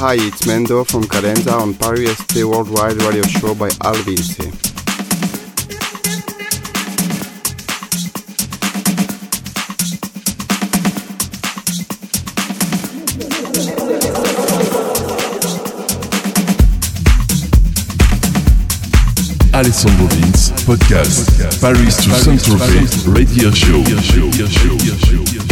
Hi, it's Mendo from Cadenza on Paris ST Worldwide Radio Show by Al Vince. Alessandro Vince, podcast, Paris to Saint-Tropez, radio show.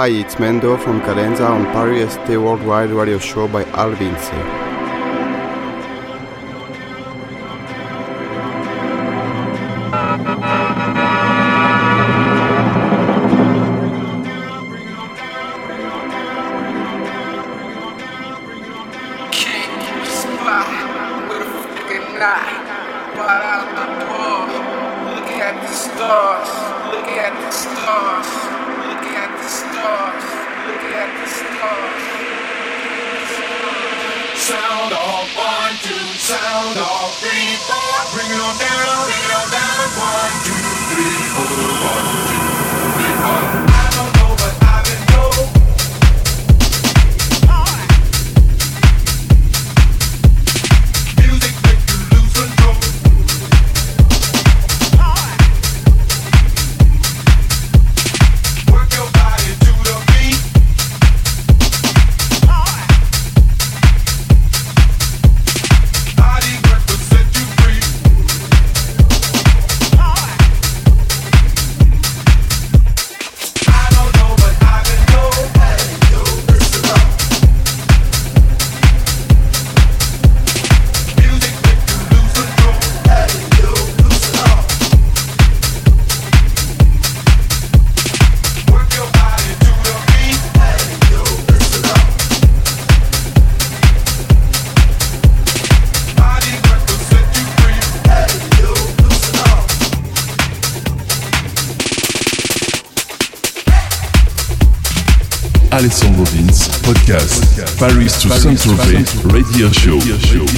Hi, it's Mendo from Cadenza on Paris ST Worldwide Radio Show by Al Paris to Saint-Tropez, radio show.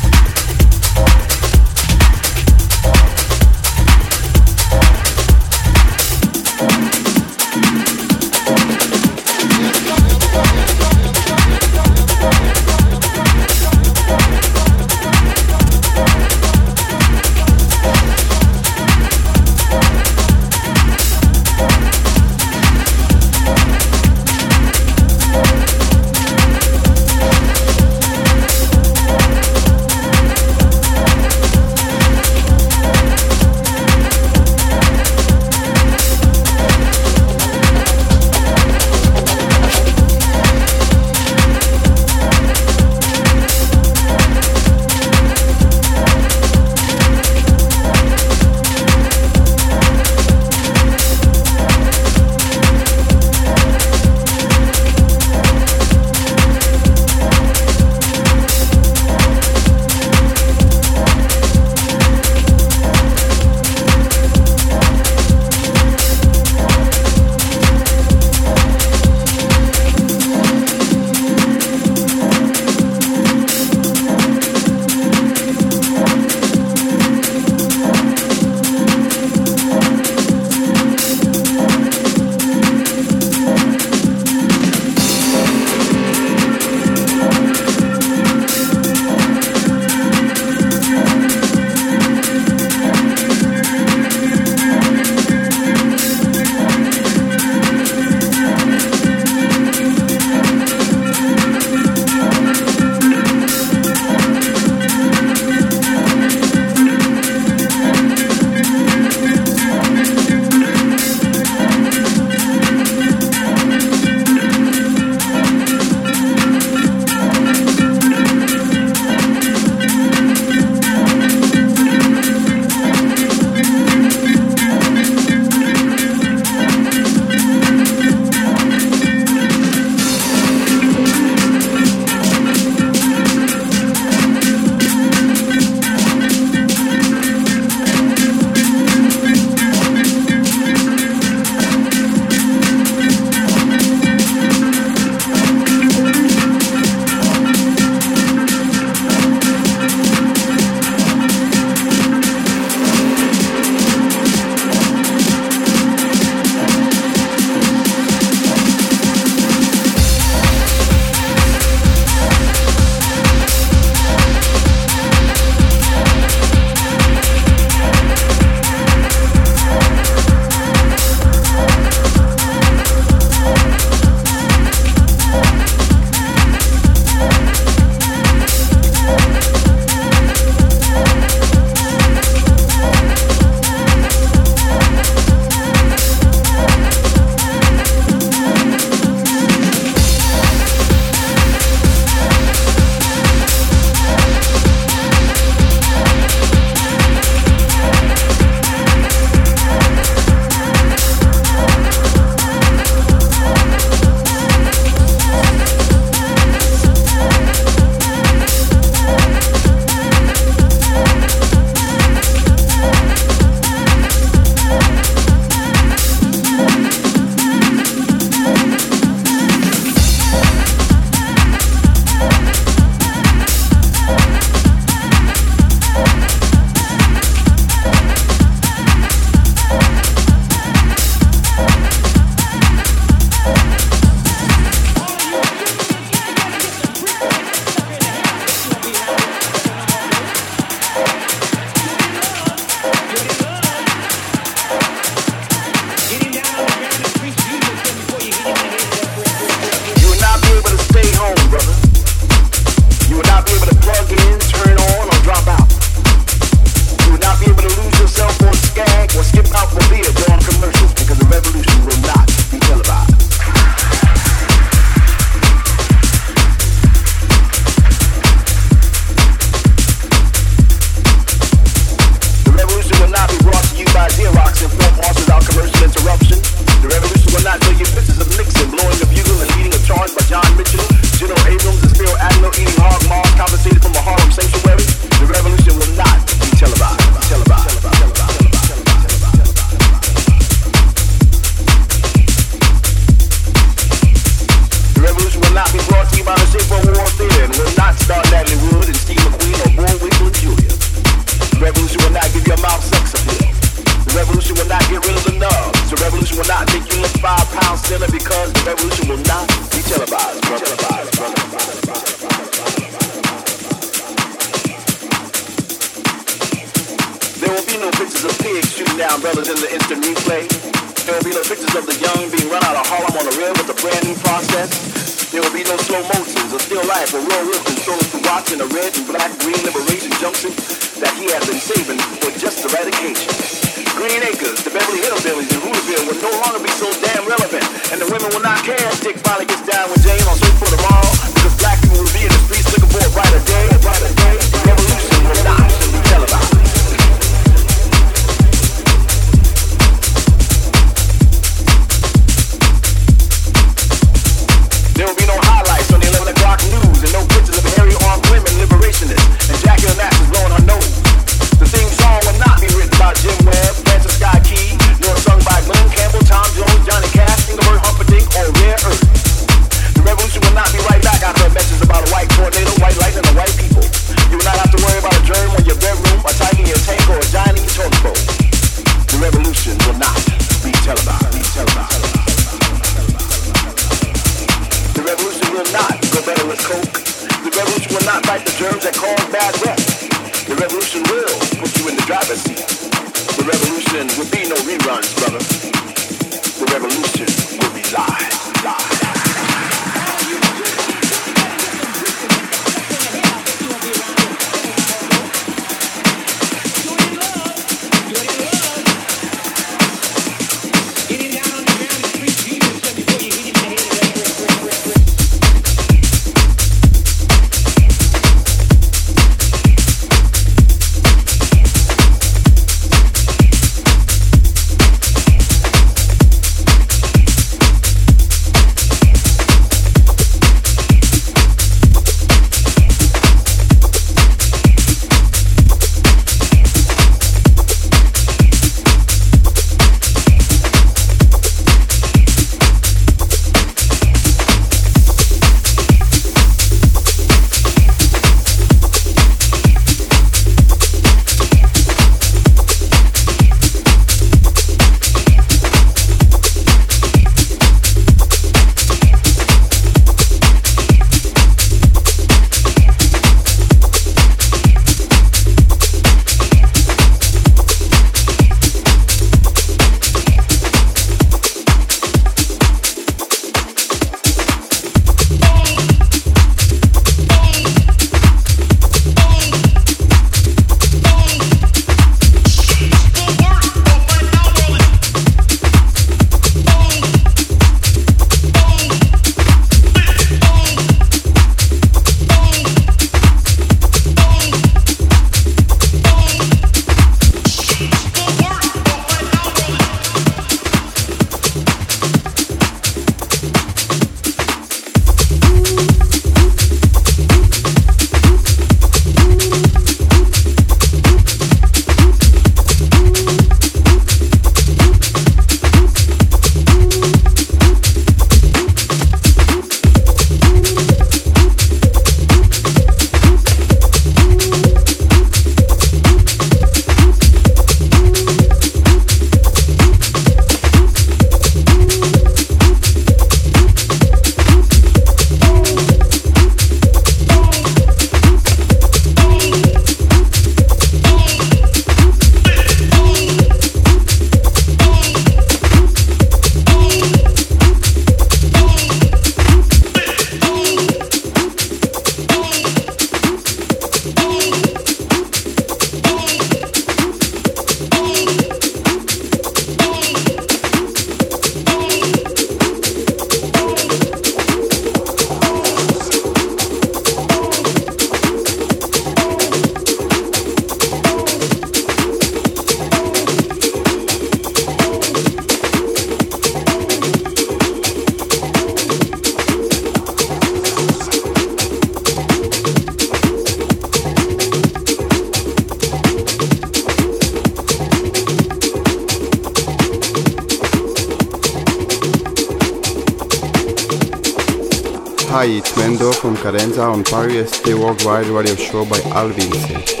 Hi, it's Mendo from Cadenza on Paris ST Worldwide Radio Show by Al Vince.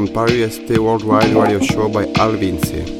On Paris ST Worldwide Radio Show by Al Vince.